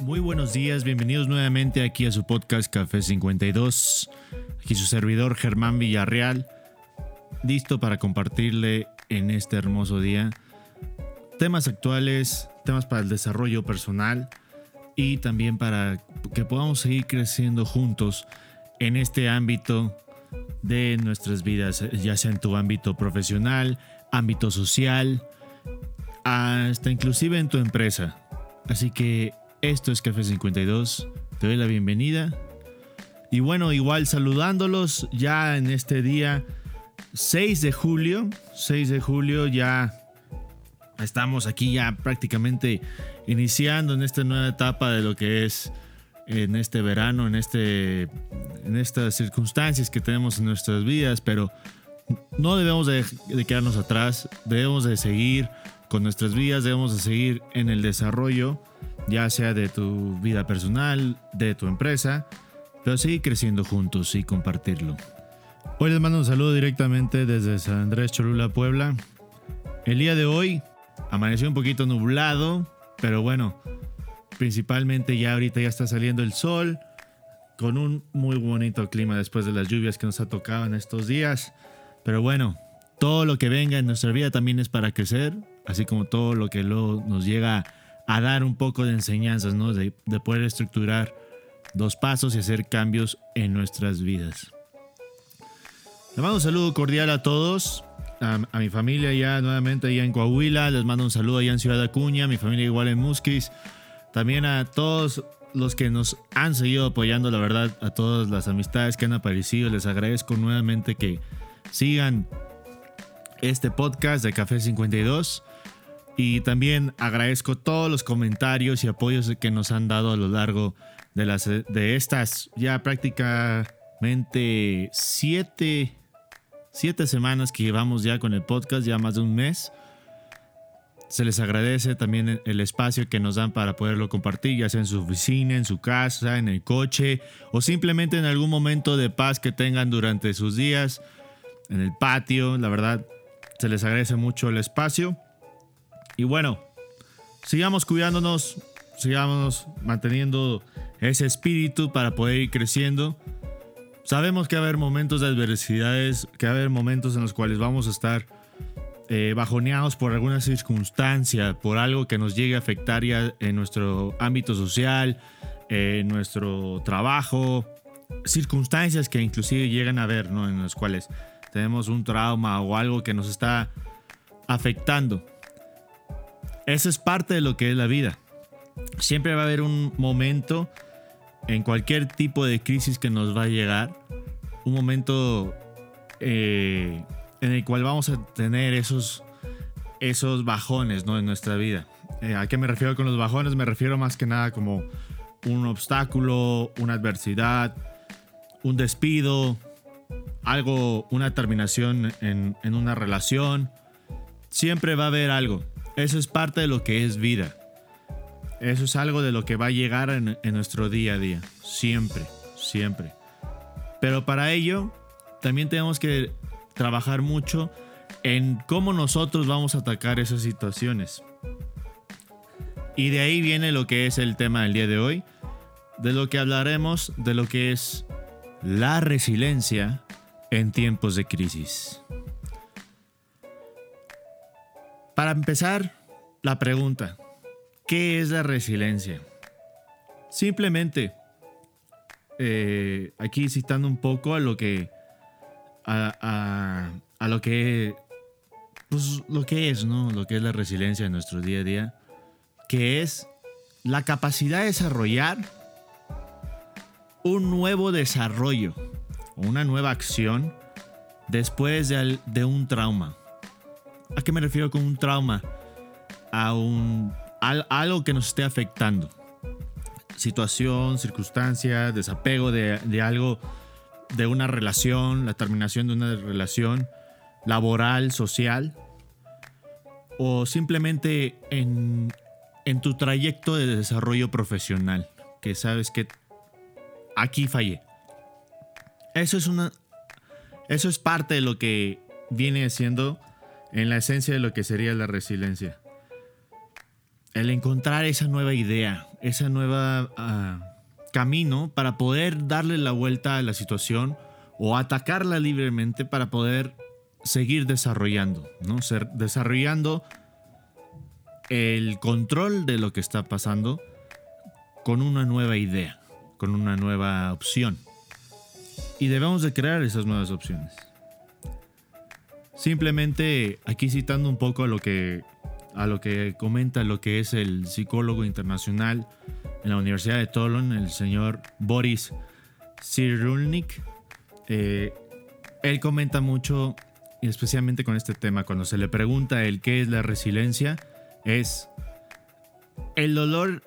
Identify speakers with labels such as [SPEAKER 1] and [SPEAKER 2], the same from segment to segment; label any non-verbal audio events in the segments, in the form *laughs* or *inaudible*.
[SPEAKER 1] Muy buenos días, bienvenidos nuevamente aquí a su podcast Café 52. Aquí su servidor Germán Villarreal, listo para compartirle en este hermoso día temas actuales, temas para el desarrollo personal y también para que podamos seguir creciendo juntos en este ámbito de nuestras vidas, ya sea en tu ámbito profesional, ámbito social, hasta inclusive en tu empresa. Así que esto es Café 52. Te doy la bienvenida. Y bueno, igual saludándolos ya en este día 6 de julio. 6 de julio ya estamos aquí ya prácticamente iniciando en esta nueva etapa de lo que es en este verano, en, este, en estas circunstancias que tenemos en nuestras vidas, pero no debemos de, de quedarnos atrás, debemos de seguir con nuestras vidas, debemos de seguir en el desarrollo ya sea de tu vida personal, de tu empresa, pero seguir creciendo juntos y compartirlo. Hoy les mando un saludo directamente desde San Andrés Cholula, Puebla. El día de hoy amaneció un poquito nublado, pero bueno, principalmente ya ahorita ya está saliendo el sol, con un muy bonito clima después de las lluvias que nos ha tocado en estos días. Pero bueno, todo lo que venga en nuestra vida también es para crecer, así como todo lo que luego nos llega a dar un poco de enseñanzas, ¿no? De, poder estructurar dos pasos y hacer cambios en nuestras vidas. Les mando un saludo cordial a todos, a, mi familia ya nuevamente allá en Coahuila, les mando un saludo allá en Ciudad Acuña, mi familia igual en Musquis, también a todos los que nos han seguido apoyando, la verdad, a todas las amistades que han aparecido, les agradezco nuevamente que sigan este podcast de Café 52. Y también agradezco todos los comentarios y apoyos que nos han dado a lo largo de, las, de estas ya prácticamente siete, siete semanas que llevamos ya con el podcast, ya más de un mes. Se les agradece también el espacio que nos dan para poderlo compartir, ya sea en su oficina, en su casa, en el coche o simplemente en algún momento de paz que tengan durante sus días, en el patio. La verdad, se les agradece mucho el espacio. Y bueno, sigamos cuidándonos, sigamos manteniendo ese espíritu para poder ir creciendo. Sabemos que va a haber momentos de adversidades, que va a haber momentos en los cuales vamos a estar eh, bajoneados por alguna circunstancia, por algo que nos llegue a afectar ya en nuestro ámbito social, en nuestro trabajo, circunstancias que inclusive llegan a ver, ¿no? En las cuales tenemos un trauma o algo que nos está afectando. Eso es parte de lo que es la vida. Siempre va a haber un momento en cualquier tipo de crisis que nos va a llegar, un momento eh, en el cual vamos a tener esos, esos bajones ¿no? en nuestra vida. Eh, ¿A qué me refiero con los bajones? Me refiero más que nada como un obstáculo, una adversidad, un despido, algo, una terminación en, en una relación. Siempre va a haber algo. Eso es parte de lo que es vida. Eso es algo de lo que va a llegar en, nuestro día a día. Siempre, siempre. Pero para ello, también tenemos que trabajar mucho en cómo nosotros vamos a atacar esas situaciones. Y de ahí viene lo que es el tema del día de hoy, de lo que hablaremos, de lo que es la resiliencia en tiempos de crisis. Para empezar, la pregunta, ¿qué es la resiliencia? Simplemente, eh, aquí citando un poco a lo que, a, lo que, pues lo que es, ¿no? Lo que es la resiliencia en nuestro día a día, que es la capacidad de desarrollar un nuevo desarrollo, una nueva acción después de un trauma. ¿A qué me refiero con un trauma? A, un, algo que nos esté afectando. Situación, circunstancia, desapego de, de algo, de una relación, la terminación de una relación laboral, social, o simplemente en en tu trayecto de desarrollo profesional, que sabes que aquí fallé. Eso es una eso es parte de lo que viene siendo en la esencia de lo que sería la resiliencia. El encontrar esa nueva idea, esa nueva ah, camino para poder darle la vuelta a la situación o atacarla libremente para poder seguir desarrollando, ¿no? Ser, desarrollando el control de lo que está pasando con una nueva idea, con una nueva opción. Y debemos de crear esas nuevas opciones. Simplemente aquí citando un poco a lo que a lo que comenta lo que es el psicólogo internacional en la Universidad de Tolon, el señor Boris Cyrulnik. Eh, él comenta mucho, especialmente con este tema, cuando se le pregunta el qué es la resiliencia, es el dolor.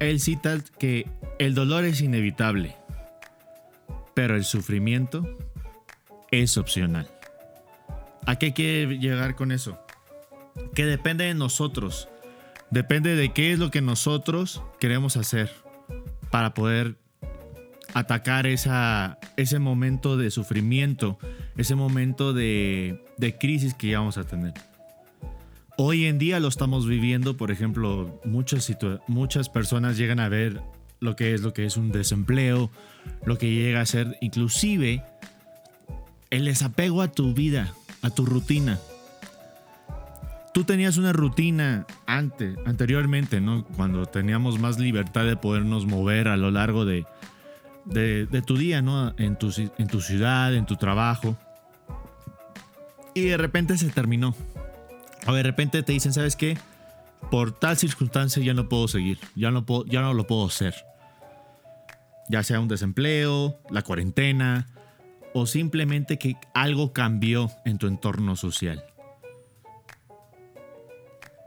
[SPEAKER 1] Él cita que el dolor es inevitable, pero el sufrimiento es opcional. ¿A qué quiere llegar con eso? Que depende de nosotros. Depende de qué es lo que nosotros queremos hacer para poder atacar ese momento de sufrimiento, ese momento de, de crisis que vamos a tener. Hoy en día lo estamos viviendo, por ejemplo, muchas, muchas personas llegan a ver lo que es lo que es un desempleo, lo que llega a ser inclusive el desapego a tu vida, a tu rutina. Tú tenías una rutina antes, anteriormente, ¿no? Cuando teníamos más libertad de podernos mover a lo largo de, tu día, ¿no? En tu, ciudad, en tu trabajo. Y de repente se terminó. O de repente te dicen, ¿sabes qué? Por tal circunstancia ya no puedo seguir, ya ya no lo puedo hacer. Ya sea un desempleo, la cuarentena, o simplemente que algo cambió en tu entorno social.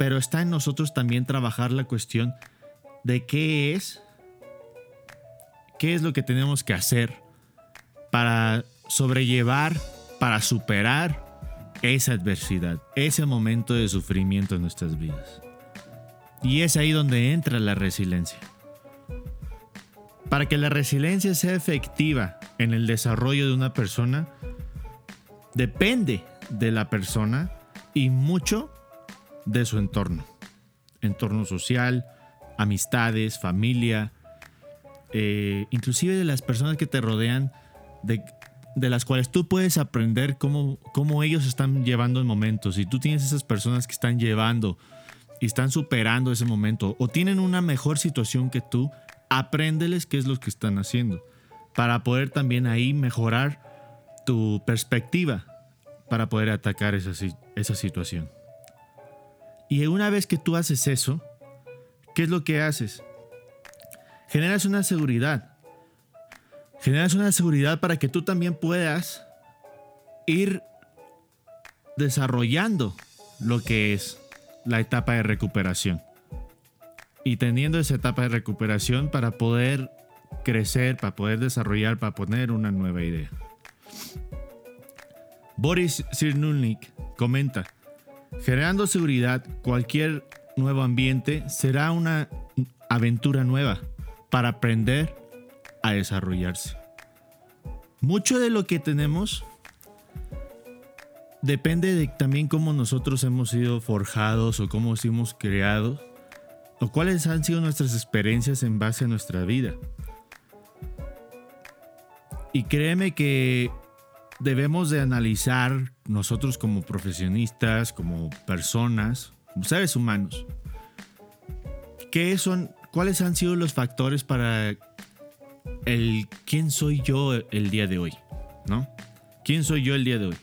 [SPEAKER 1] Pero está en nosotros también trabajar la cuestión de qué es, qué es lo que tenemos que hacer para sobrellevar, para superar esa adversidad, ese momento de sufrimiento en nuestras vidas. Y es ahí donde entra la resiliencia. Para que la resiliencia sea efectiva en el desarrollo de una persona, depende de la persona y mucho de su entorno. Entorno social, amistades, familia, eh, inclusive de las personas que te rodean, de, las cuales tú puedes aprender cómo, cómo ellos están llevando el momento. Si tú tienes esas personas que están llevando y están superando ese momento o tienen una mejor situación que tú, apréndeles qué es lo que están haciendo para poder también ahí mejorar tu perspectiva para poder atacar esa, esa situación. Y una vez que tú haces eso, ¿qué es lo que haces? Generas una seguridad. Generas una seguridad para que tú también puedas ir desarrollando lo que es la etapa de recuperación y teniendo esa etapa de recuperación para poder crecer, para poder desarrollar, para poner una nueva idea. Boris Cyrulnik comenta, generando seguridad, cualquier nuevo ambiente será una aventura nueva para aprender a desarrollarse. Mucho de lo que tenemos depende de también cómo nosotros hemos sido forjados o cómo hemos creado o cuáles han sido nuestras experiencias en base a nuestra vida. Y créeme que debemos de analizar nosotros como profesionistas, como personas, seres humanos, qué son, cuáles han sido los factores para el quién soy yo el día de hoy, ¿no? ¿Quién soy yo el día de hoy?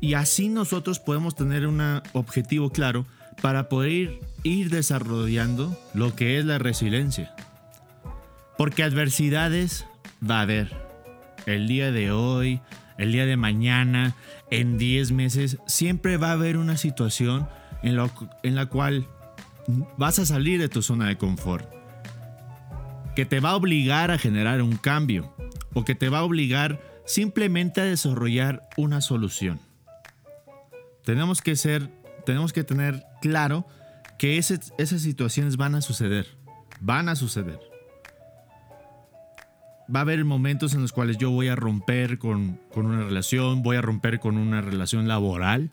[SPEAKER 1] Y así nosotros podemos tener un objetivo claro para poder ir desarrollando lo que es la resiliencia. Porque adversidades va a haber. El día de hoy, el día de mañana, en 10 meses, siempre va a haber una situación en, en la cual vas a salir de tu zona de confort. Que te va a obligar a generar un cambio. O que te va a obligar simplemente a desarrollar una solución. Tenemos que ser, tenemos que tener claro que esas situaciones van a suceder. Van a suceder. Va a haber momentos en los cuales yo voy a romper con, con una relación, voy a romper con una relación laboral.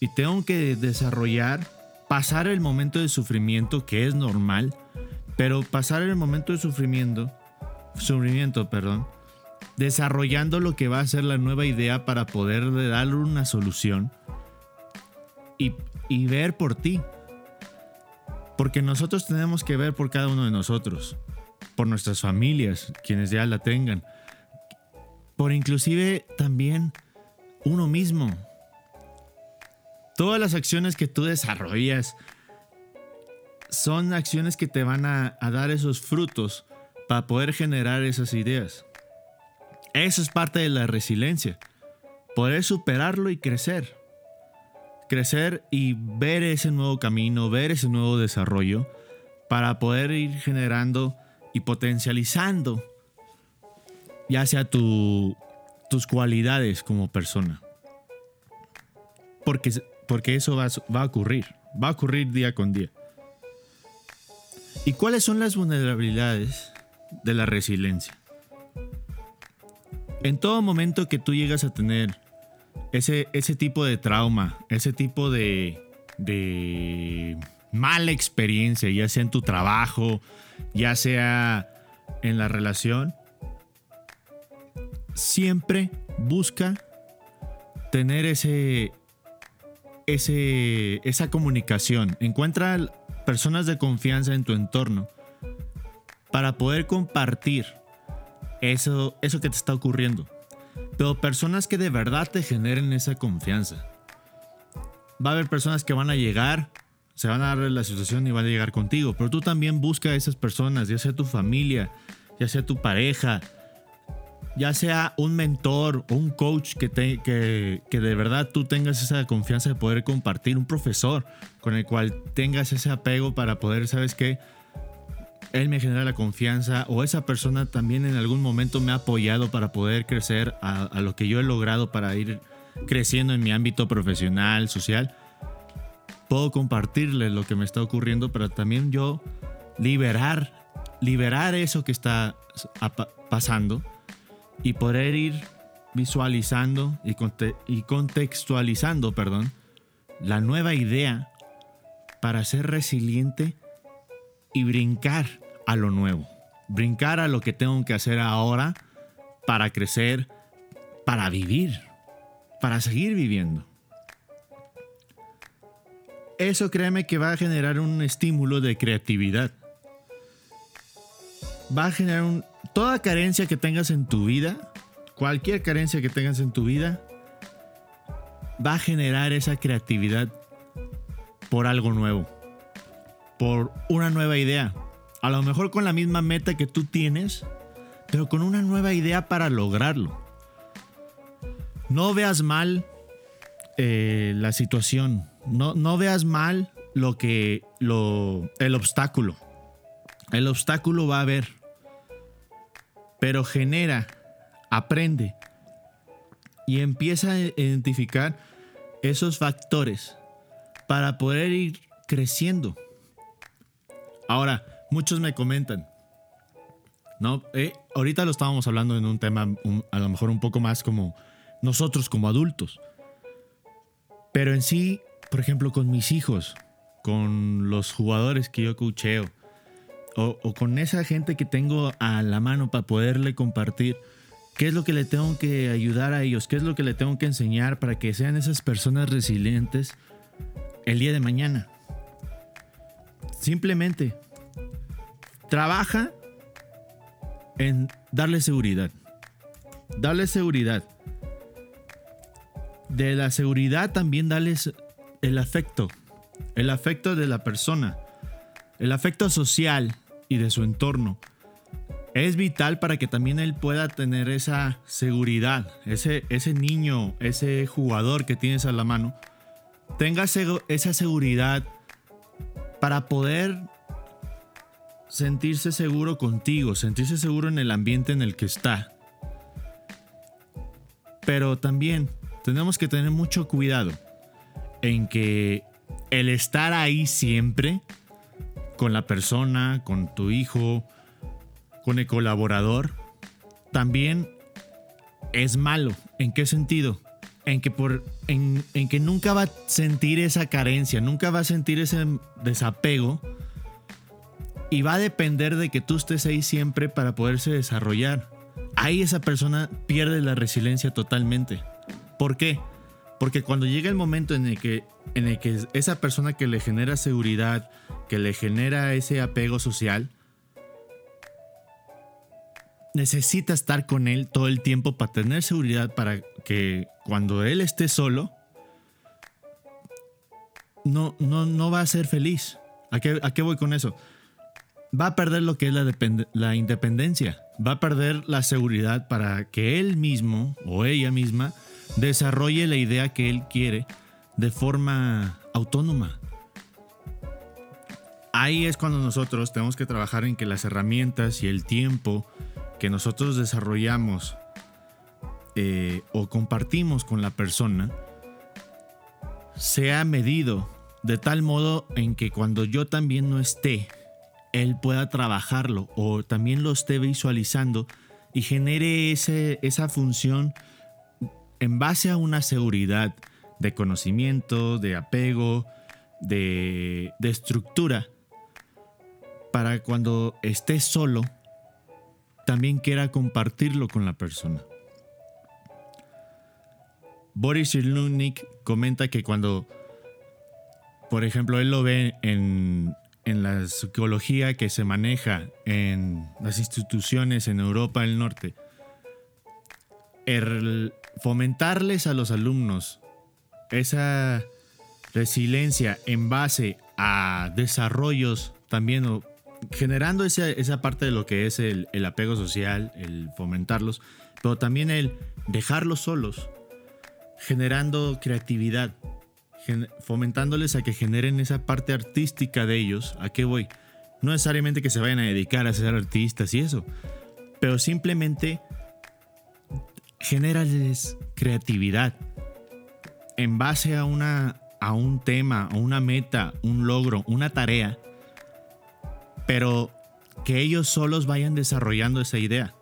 [SPEAKER 1] Y tengo que desarrollar, pasar el momento de sufrimiento, que es normal, pero pasar el momento de sufrimiento, sufrimiento, perdón, desarrollando lo que va a ser la nueva idea para poder darle una solución y, y ver por ti. Porque nosotros tenemos que ver por cada uno de nosotros, por nuestras familias, quienes ya la tengan, por inclusive también uno mismo. Todas las acciones que tú desarrollas son acciones que te van a, a dar esos frutos para poder generar esas ideas. Eso es parte de la resiliencia. Poder superarlo y crecer. Crecer y ver ese nuevo camino, ver ese nuevo desarrollo para poder ir generando y potencializando ya sea tus cualidades como persona. Porque, porque eso va, va a ocurrir, va a ocurrir día con día. ¿Y cuáles son las vulnerabilidades de la resiliencia? en todo momento que tú llegas a tener ese, ese tipo de trauma, ese tipo de mala experiencia, ya sea en tu trabajo, ya sea en la relación, siempre busca tener ese, ese, esa comunicación. Encuentra personas de confianza en tu entorno para poder compartir eso, eso que te está ocurriendo. Pero personas que de verdad te generen esa confianza. Va a haber personas que van a llegar, se van a dar la situación y van a llegar contigo, pero tú también busca a esas personas, ya sea tu familia, ya sea tu pareja, ya sea un mentor un coach que, te, que, que, de verdad tú tengas esa confianza de poder compartir, un profesor con el cual tengas ese apego para poder, ¿sabes qué? él me genera la confianza o esa persona también en algún momento me ha apoyado para poder crecer a, lo que yo he logrado para ir creciendo en mi ámbito profesional, social, puedo compartirle lo que me está ocurriendo para también yo liberar, liberar eso que está pasando y poder ir visualizando y, y contextualizando, perdón, la nueva idea para ser resiliente y brincar a lo nuevo, brincar a lo que tengo que hacer ahora para crecer, para vivir, para seguir viviendo. Eso créeme que va a generar un estímulo de creatividad. Va a generar un, toda carencia que tengas en tu vida, cualquier carencia que tengas en tu vida, va a generar esa creatividad por algo nuevo, por una nueva idea, a lo mejor con la misma meta que tú tienes, pero con una nueva idea para lograrlo. No veas mal eh, la situación. No, no veas mal lo que. Lo, el obstáculo. El obstáculo va a haber. Pero genera, aprende y empieza a identificar esos factores para poder ir creciendo. Ahora, muchos me comentan, ¿no? Eh, ahorita lo estábamos hablando en un tema a lo mejor un poco más como nosotros como adultos. Pero en sí, por ejemplo, con mis hijos, con los jugadores que yo coacheo, o, con esa gente que tengo a la mano para poderle compartir, qué es lo que le tengo que ayudar a ellos, qué es lo que le tengo que enseñar para que sean esas personas resilientes el día de mañana. Simplemente trabaja en darle seguridad. Darle seguridad. De la seguridad también darles el afecto. El afecto de la persona. El afecto social y de su entorno. Es vital para que también él pueda tener esa seguridad. Ese, niño, ese jugador que tienes a la mano. Tenga esa seguridad para poder sentirse seguro contigo, sentirse seguro en el ambiente en el que está. Pero también tenemos que tener mucho cuidado en que el estar ahí siempre con la persona, con tu hijo, con el colaborador, también es malo. ¿En qué sentido? En que, por, en, en que nunca va a sentir esa carencia, nunca va a sentir ese desapego y va a depender de que tú estés ahí siempre para poderse desarrollar. Ahí esa persona pierde la resiliencia totalmente. ¿Por qué? Porque cuando llega el momento en el que, en el que esa persona que le genera seguridad, que le genera ese apego social, necesita estar con él todo el tiempo para tener seguridad para que cuando él esté solo, no, no, no va a ser feliz. ¿A qué, ¿A qué voy con eso? Va a perder lo que es la, la independencia. Va a perder la seguridad para que él mismo o ella misma desarrolle la idea que él quiere de forma autónoma. Ahí es cuando nosotros tenemos que trabajar en que las herramientas y el tiempo que nosotros desarrollamos eh, o compartimos con la persona sea medido de tal modo en que cuando yo también no esté, él pueda trabajarlo o también lo esté visualizando y genere esa función en base a una seguridad de conocimiento, de apego, de, estructura, para cuando esté solo, también quiera compartirlo con la persona. Boris Cyrulnik comenta que cuando, por ejemplo, él lo ve en, en la psicología que se maneja en las instituciones en Europa del Norte, el fomentarles a los alumnos esa resiliencia en base a desarrollos también generando esa, esa, parte de lo que es el, el, apego social, el fomentarlos, pero también el dejarlos solos, generando creatividad, fomentándoles a que generen esa parte artística de ellos. ¿A qué voy? No necesariamente que se vayan a dedicar a ser artistas y eso, pero simplemente generales creatividad en base a, una, a un tema, a una meta, un logro, una tarea, pero que ellos solos vayan desarrollando esa idea.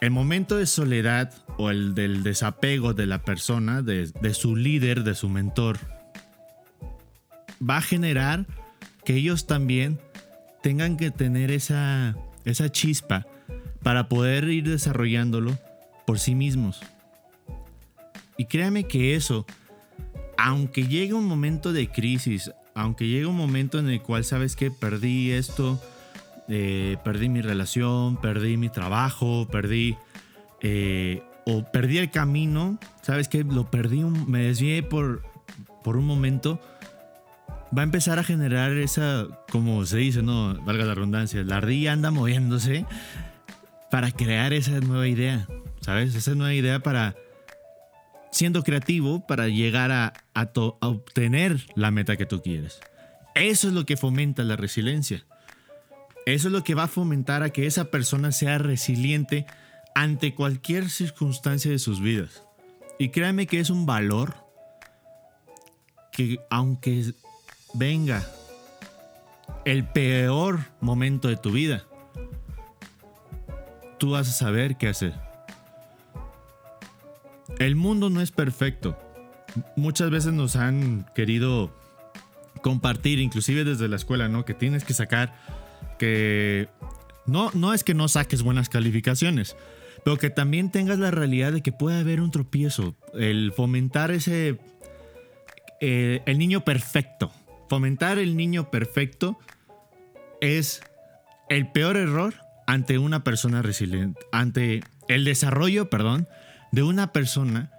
[SPEAKER 1] El momento de soledad o el del desapego de la persona, de, de su líder, de su mentor, va a generar que ellos también tengan que tener esa, esa chispa para poder ir desarrollándolo por sí mismos. Y créame que eso, aunque llegue un momento de crisis, aunque llegue un momento en el cual sabes que perdí esto, eh, perdí mi relación, perdí mi trabajo, perdí eh, o perdí el camino, sabes que lo perdí, me desvié por, por un momento, va a empezar a generar esa, como se dice, no, valga la redundancia, la ardilla anda moviéndose para crear esa nueva idea. ¿Sabes? Esa es una idea para, siendo creativo, para llegar a, obtener la meta que tú quieres. Eso es lo que fomenta la resiliencia. Eso es lo que va a fomentar a que esa persona sea resiliente ante cualquier circunstancia de sus vidas. Y créame que es un valor que aunque venga el peor momento de tu vida, tú vas a saber qué hacer. El mundo no es perfecto. Muchas veces nos han querido compartir, inclusive desde la escuela, ¿no? Que tienes que sacar que no, no es que no saques buenas calificaciones, pero que también tengas la realidad de que puede haber un tropiezo. El fomentar ese. Eh, el niño perfecto. Fomentar el niño perfecto es el peor error ante una persona resiliente. Ante el desarrollo, perdón, de una persona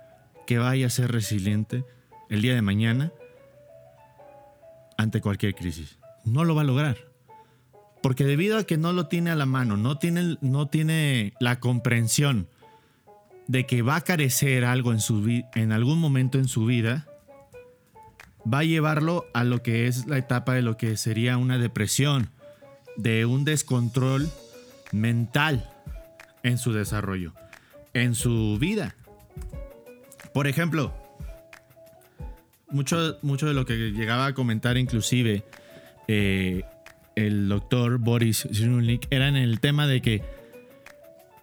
[SPEAKER 1] que vaya a ser resiliente el día de mañana ante cualquier crisis. No lo va a lograr. Porque debido a que no lo tiene a la mano, no tiene, no tiene la comprensión de que va a carecer algo en, su en algún momento en su vida, va a llevarlo a lo que es la etapa de lo que sería una depresión, de un descontrol mental en su desarrollo en su vida. Por ejemplo, mucho, mucho de lo que llegaba a comentar inclusive eh, el doctor Boris Cyrulnik era en el tema de que,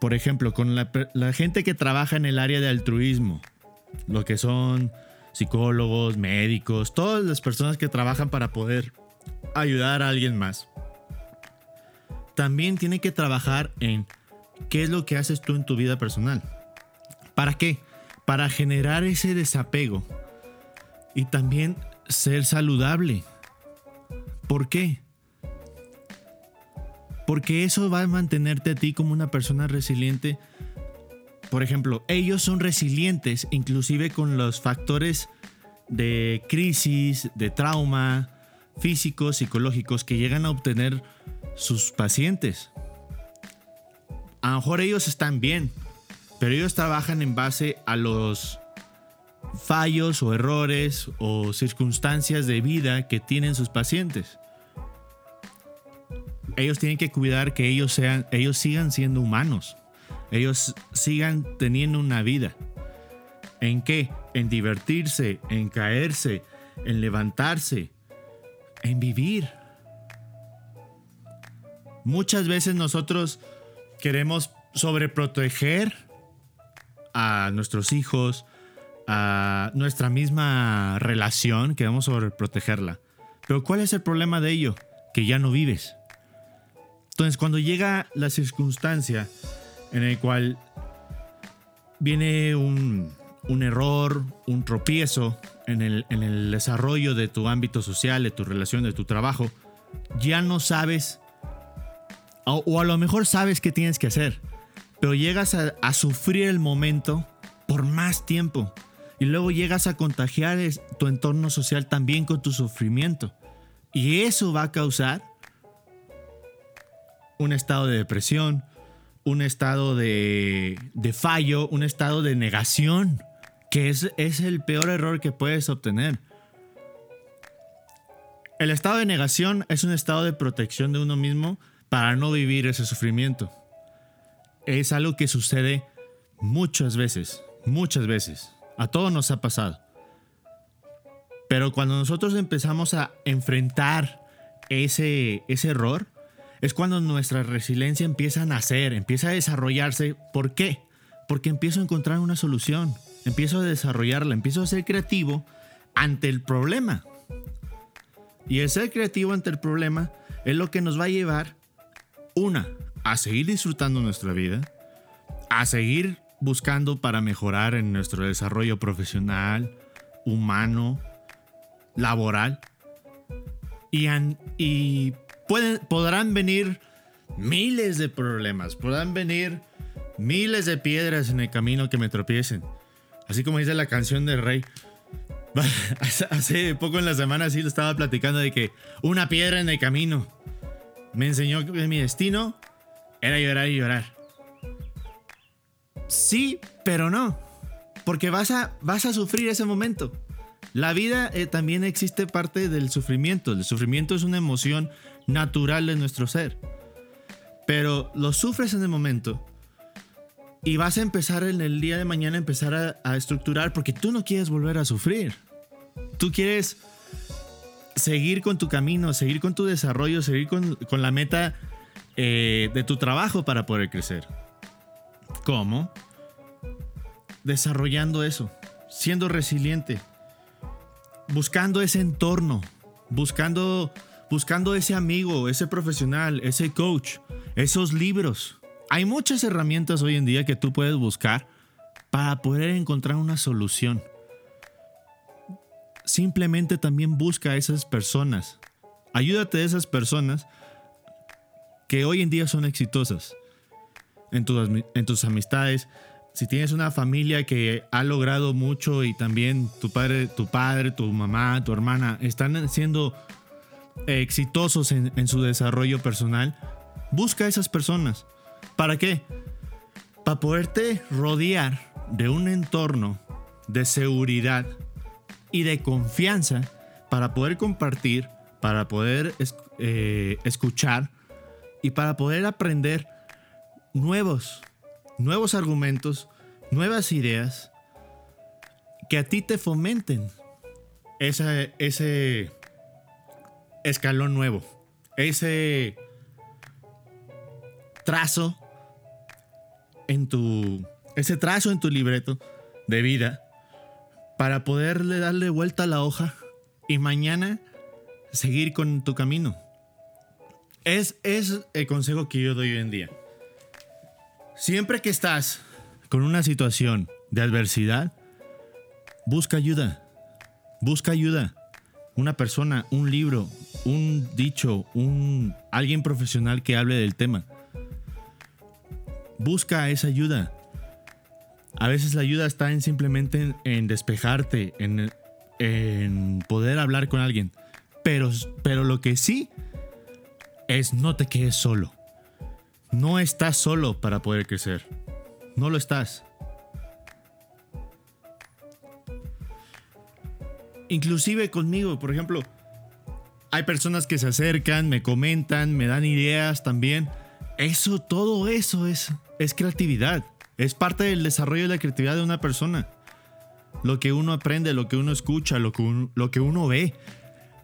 [SPEAKER 1] por ejemplo, con la, la gente que trabaja en el área de altruismo, lo que son psicólogos, médicos, todas las personas que trabajan para poder ayudar a alguien más. También tiene que trabajar en qué es lo que haces tú en tu vida personal. ¿Para qué? Para generar ese desapego y también ser saludable. ¿Por qué? Porque eso va a mantenerte a ti como una persona resiliente. Por ejemplo, ellos son resilientes inclusive con los factores de crisis, de trauma, físicos, psicológicos que llegan a obtener sus pacientes. A lo mejor ellos están bien, pero ellos trabajan en base a los fallos o errores o circunstancias de vida que tienen sus pacientes. Ellos tienen que cuidar que ellos sean, ellos sigan siendo humanos. Ellos sigan teniendo una vida. ¿En qué? En divertirse, en caerse, en levantarse, en vivir. Muchas veces nosotros queremos sobreproteger a nuestros hijos, a nuestra misma relación, queremos sobreprotegerla. Pero ¿cuál es el problema de ello? Que ya no vives. Entonces, cuando llega la circunstancia en el cual viene un, error, un tropiezo en el desarrollo de tu ámbito social, de tu relación, de tu trabajo, ya no sabes, o, a lo mejor sabes qué tienes que hacer, pero llegas a, sufrir el momento por más tiempo y luego llegas a contagiar tu entorno social también con tu sufrimiento. Y eso va a causar un estado de depresión, un estado de, de fallo, un estado de negación que es, es el peor error que puedes obtener. El estado de negación es un estado de protección de uno mismo para no vivir ese sufrimiento. Es algo que sucede muchas veces, muchas veces. A todos nos ha pasado. Pero cuando nosotros empezamos a enfrentar ese, ese error, es cuando nuestra resiliencia empieza a nacer, empieza a desarrollarse. ¿Por qué? Porque empiezo a encontrar una solución empiezo a desarrollarla, empiezo a ser creativo ante el problema. Y el ser creativo ante el problema es lo que nos va a llevar, una, a seguir disfrutando nuestra vida, a seguir buscando para mejorar en nuestro desarrollo profesional, humano, laboral. Y, pueden, podrán venir miles de problemas, podrán venir miles de piedras en el camino que me tropiecen. Así como dice la canción del rey. *laughs* Hace poco en la semana sí lo estaba platicando de que una piedra en el camino me enseñó que mi destino era llorar y llorar. Sí, pero no. Porque vas a, vas a sufrir ese momento. La vida eh, también existe parte del sufrimiento. El sufrimiento es una emoción natural de nuestro ser. Pero lo sufres en el momento y vas a empezar en el día de mañana a empezar a, estructurar porque tú no quieres volver a sufrir. Tú quieres seguir con tu camino, seguir con tu desarrollo, seguir con, la meta eh, de tu trabajo para poder crecer. ¿Cómo? Desarrollando eso, siendo resiliente, buscando ese entorno, buscando, buscando ese amigo, ese profesional, ese coach, esos libros hay muchas herramientas hoy en día que tú puedes buscar para poder encontrar una solución. Simplemente también busca a esas personas. Ayúdate a esas personas que hoy en día son exitosas en tus, en tus amistades. Si tienes una familia que ha logrado mucho y también tu padre, tu padre, tu mamá, tu hermana están siendo exitosos en, en su desarrollo personal, busca a esas personas ¿Para qué? Para poderte rodear de un entorno de seguridad y de confianza para poder compartir, para poder eh, escuchar y para poder aprender nuevos, nuevos argumentos, nuevas ideas que a ti te fomenten. ese, ese escalón nuevo, ese trazo en tu, ese trazo en tu libreto de vida para poderle darle vuelta a la hoja y mañana seguir con tu camino. Es, es el consejo que yo doy hoy en día. Siempre que estás con una situación de adversidad, busca ayuda. Busca ayuda. Una persona, un libro, un dicho, un alguien profesional que hable del tema. Busca esa ayuda. A veces la ayuda está en simplemente en, despejarte, en, en, poder hablar con alguien. Pero, pero lo que sí es no te quedes solo. No estás solo para poder crecer. No lo estás. Inclusive conmigo, por ejemplo, hay personas que se acercan, me comentan, me dan ideas también. Eso, todo eso es, es creatividad. Es parte del desarrollo de la creatividad de una persona. Lo que uno aprende, lo que uno escucha, lo que uno, ve.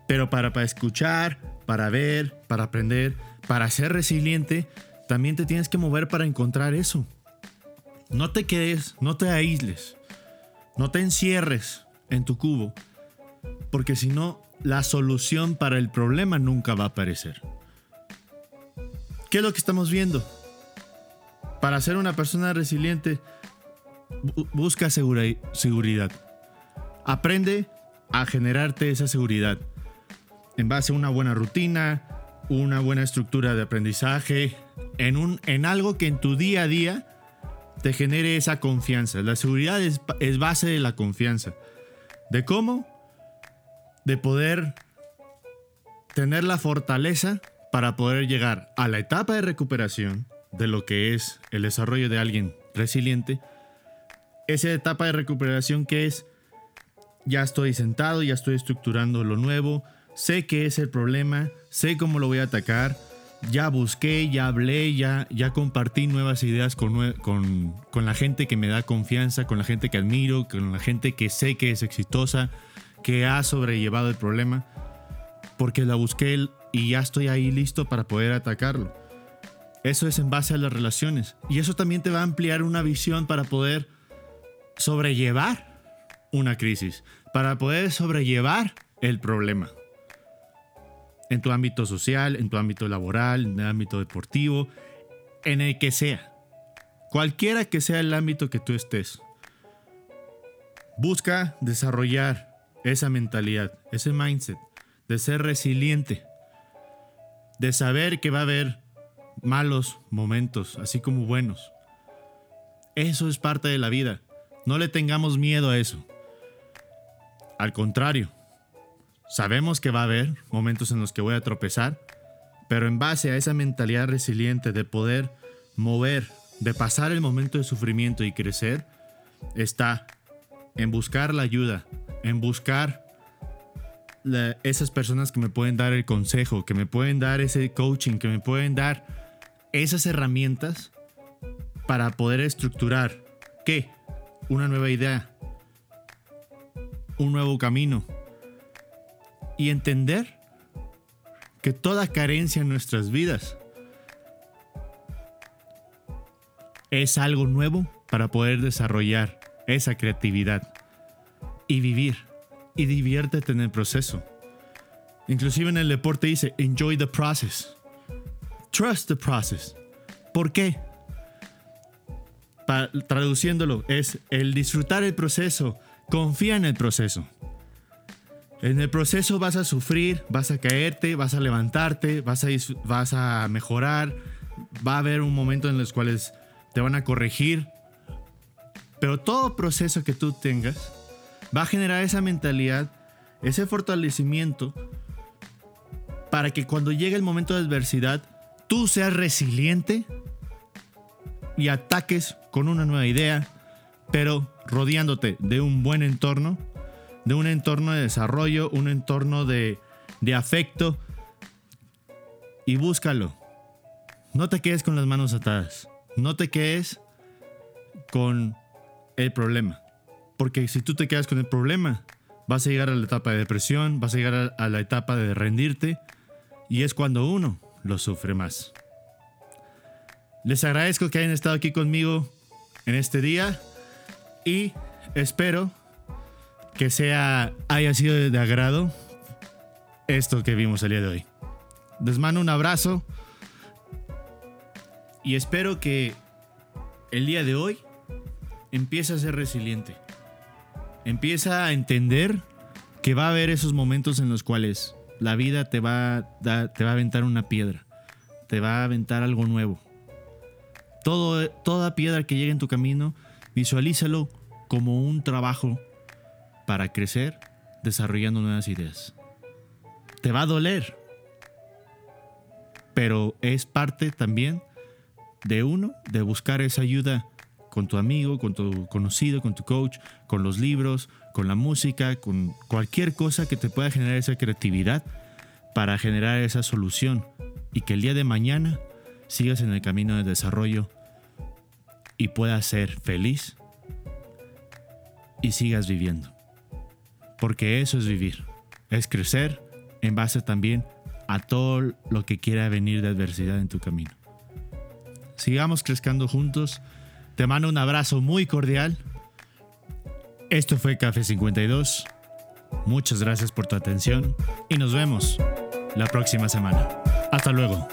[SPEAKER 1] Pero para, para escuchar, para ver, para aprender, para ser resiliente, también te tienes que mover para encontrar eso. No te quedes, no te aísles, no te encierres en tu cubo, porque si no, la solución para el problema nunca va a aparecer. ¿Qué es lo que estamos viendo? Para ser una persona resiliente, busca seguridad. Aprende a generarte esa seguridad en base a una buena rutina, una buena estructura de aprendizaje, en, un, en algo que en tu día a día te genere esa confianza. La seguridad es, es base de la confianza. ¿De cómo? De poder tener la fortaleza para poder llegar a la etapa de recuperación de lo que es el desarrollo de alguien resiliente. Esa etapa de recuperación que es, ya estoy sentado, ya estoy estructurando lo nuevo, sé qué es el problema, sé cómo lo voy a atacar, ya busqué, ya hablé, ya, ya compartí nuevas ideas con, con, con, la gente que me da confianza, con la gente que admiro, con la gente que sé que es exitosa, que ha sobrellevado el problema, porque la busqué y ya estoy ahí listo para poder atacarlo. Eso es en base a las relaciones. Y eso también te va a ampliar una visión para poder sobrellevar una crisis, para poder sobrellevar el problema en tu ámbito social, en tu ámbito laboral, en el ámbito deportivo, en el que sea. Cualquiera que sea el ámbito que tú estés. Busca desarrollar esa mentalidad, ese mindset de ser resiliente, de saber que va a haber malos momentos, así como buenos. Eso es parte de la vida. No le tengamos miedo a eso. Al contrario, Sabemos que va a haber momentos en los que voy a tropezar, pero en base a esa mentalidad resiliente de poder mover, de pasar el momento de sufrimiento y crecer, está en buscar la ayuda, en buscar esas personas que me pueden dar el consejo, que me pueden dar ese coaching, que me pueden dar esas herramientas para poder estructurar, ¿qué? Una nueva idea, un nuevo camino, y entender que toda carencia en nuestras vidas es algo nuevo para poder desarrollar esa creatividad y vivir y diviértete en el proceso. Inclusive en el deporte dice, enjoy the process. Trust the process. ¿Por qué? traduciéndolo, es el disfrutar el proceso, confía en el proceso. En el proceso vas a sufrir, vas a caerte, vas a levantarte, vas a, vas a mejorar, va a haber un momento en los cuales te van a corregir, pero todo proceso que tú tengas va a generar esa mentalidad, ese fortalecimiento, para que cuando llegue el momento de adversidad, tú seas resiliente y ataques con una nueva idea, pero rodeándote de un buen entorno de un entorno de desarrollo, un entorno de, afecto y búscalo. No te quedes con las manos atadas. No te quedes con el problema. Porque si tú te quedas con el problema, vas a llegar a la etapa de depresión, vas a llegar a, a la etapa de rendirte y es cuando uno lo sufre más. Les agradezco que hayan estado aquí conmigo en este día y espero que sea haya sido de agrado esto que vimos el día de hoy. Les mando un abrazo y espero que el día de hoy empiece a ser resiliente. Empieza a entender que va a haber esos momentos en los cuales la vida te va, te va a aventar una piedra, te va a aventar algo nuevo todo, toda piedra que llegue en tu camino, visualízalo como un trabajo para crecer desarrollando nuevas ideas. Te va a doler, pero es parte también de uno, de buscar esa ayuda con tu amigo, con tu conocido, con tu coach, con los libros, con la música, con cualquier cosa que te pueda generar esa creatividad para generar esa solución y que el día de mañana sigas en el camino de desarrollo y puedas ser feliz y sigas viviendo. Porque eso es vivir, es crecer en base también a todo lo que quiera venir de adversidad en tu camino. Sigamos creciendo juntos. Te mando un abrazo muy cordial. Esto fue Café 52. Muchas gracias por tu atención y nos vemos la próxima semana. Hasta luego.